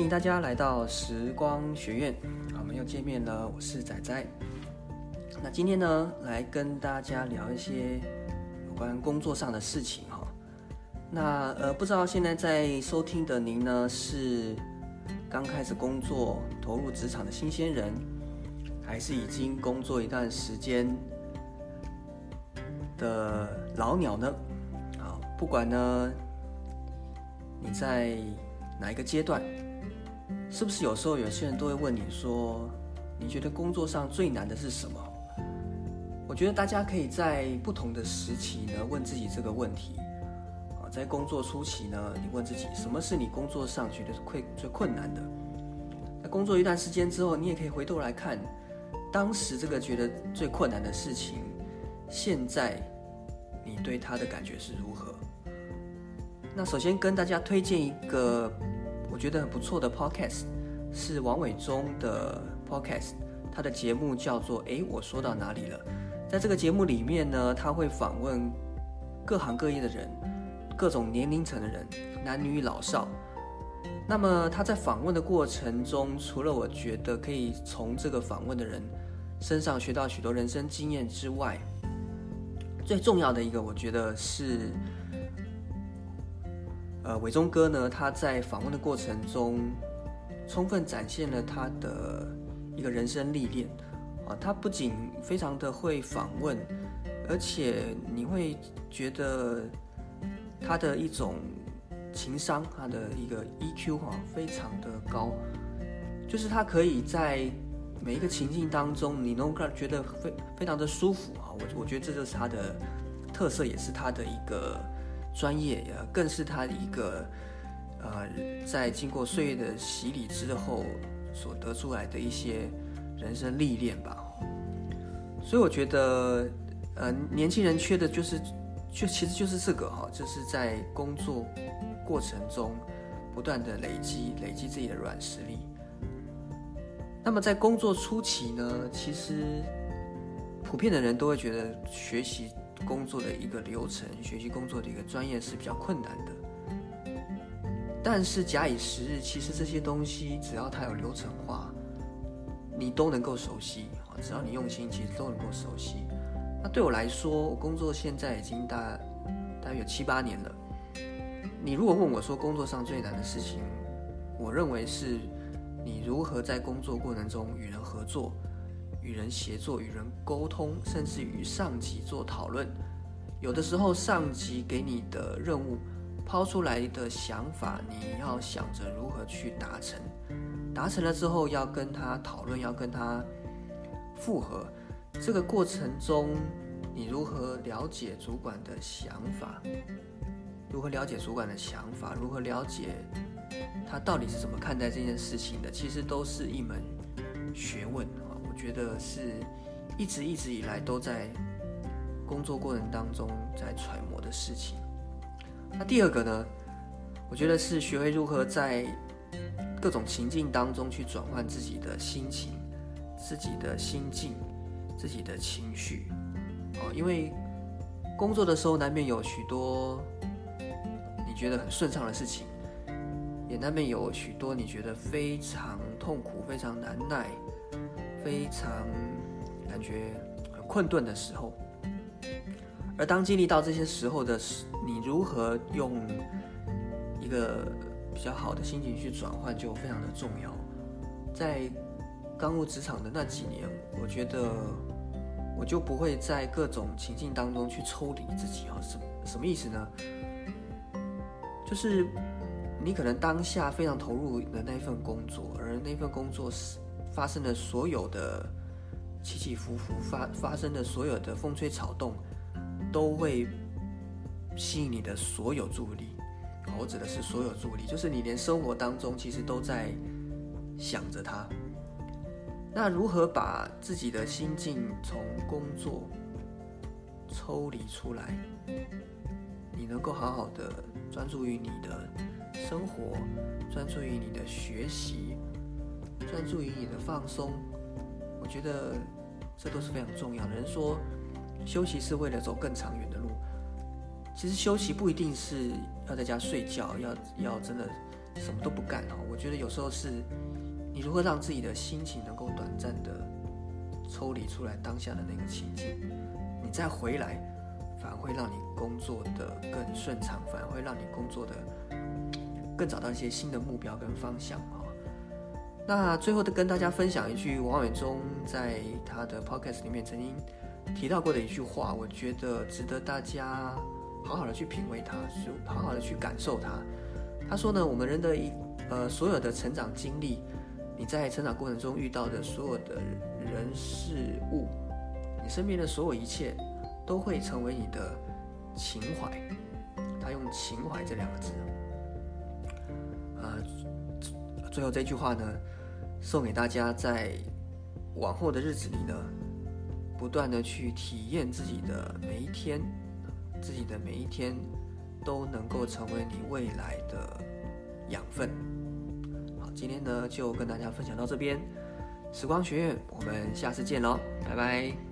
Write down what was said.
欢迎大家来到时光学院，我们又见面了，我是仔仔。那今天呢，来跟大家聊一些有关工作上的事情哈。那呃，不知道现在在收听的您呢，是刚开始工作、投入职场的新鲜人，还是已经工作一段时间的老鸟呢？啊，不管呢，你在哪一个阶段，是不是有时候有些人都会问你说，你觉得工作上最难的是什么？我觉得大家可以在不同的时期呢，问自己这个问题。在工作初期呢，你问自己什么是你工作上觉得最最困难的？在工作一段时间之后，你也可以回头来看，当时这个觉得最困难的事情，现在你对他的感觉是如何？那首先跟大家推荐一个我觉得很不错的 podcast，是王伟忠的 podcast，他的节目叫做“诶，我说到哪里了？”在这个节目里面呢，他会访问各行各业的人。各种年龄层的人，男女老少。那么他在访问的过程中，除了我觉得可以从这个访问的人身上学到许多人生经验之外，最重要的一个，我觉得是，呃，伟忠哥呢，他在访问的过程中，充分展现了他的一个人生历练。啊，他不仅非常的会访问，而且你会觉得。他的一种情商，他的一个 EQ 哈，非常的高，就是他可以在每一个情境当中，你能够觉得非非常的舒服啊。我我觉得这就是他的特色，也是他的一个专业，呀更是他的一个呃，在经过岁月的洗礼之后所得出来的一些人生历练吧。所以我觉得，呃，年轻人缺的就是。就其实就是这个哈，就是在工作过程中不断的累积累积自己的软实力。那么在工作初期呢，其实普遍的人都会觉得学习工作的一个流程、学习工作的一个专业是比较困难的。但是假以时日，其实这些东西只要它有流程化，你都能够熟悉啊。只要你用心，其实都能够熟悉。那对我来说，我工作现在已经大大约有七八年了。你如果问我说工作上最难的事情，我认为是你如何在工作过程中与人合作、与人协作、与人沟通，甚至与上级做讨论。有的时候，上级给你的任务抛出来的想法，你要想着如何去达成。达成了之后，要跟他讨论，要跟他复合。这个过程中，你如何了解主管的想法？如何了解主管的想法？如何了解他到底是怎么看待这件事情的？其实都是一门学问！觉得是一直一直以来都在工作过程当中在揣摩的事情。那第二个呢？我觉得是学会如何在各种情境当中去转换自己的心情、自己的心境。自己的情绪，哦，因为工作的时候难免有许多你觉得很顺畅的事情，也难免有许多你觉得非常痛苦、非常难耐、非常感觉很困顿的时候。而当经历到这些时候的时，你如何用一个比较好的心情去转换，就非常的重要。在刚入职场的那几年，我觉得。我就不会在各种情境当中去抽离自己啊，什什么意思呢？就是你可能当下非常投入的那份工作，而那份工作是发生的所有的起起伏伏，发发生的所有的风吹草动，都会吸引你的所有注意力。我指的是所有注意力，就是你连生活当中其实都在想着它。那如何把自己的心境从工作抽离出来？你能够好好的专注于你的生活，专注于你的学习，专注于你的放松。我觉得这都是非常重要的。人说休息是为了走更长远的路，其实休息不一定是要在家睡觉，要要真的什么都不干哦。我觉得有时候是你如何让自己的心情能够短暂的抽离出来当下的那个情境，你再回来，反而会让你工作的更顺畅，反而会让你工作的更找到一些新的目标跟方向哈。那最后的跟大家分享一句王远忠在他的 podcast 里面曾经提到过的一句话，我觉得值得大家好好的去品味它，就好好的去感受它。他说呢，我们人的一呃所有的成长经历，你在成长过程中遇到的所有的人事物，你身边的所有一切，都会成为你的情怀。他用情怀这两个字，最后这句话呢。送给大家，在往后的日子里呢，不断的去体验自己的每一天，自己的每一天都能够成为你未来的养分。好，今天呢就跟大家分享到这边，时光学院，我们下次见喽，拜拜。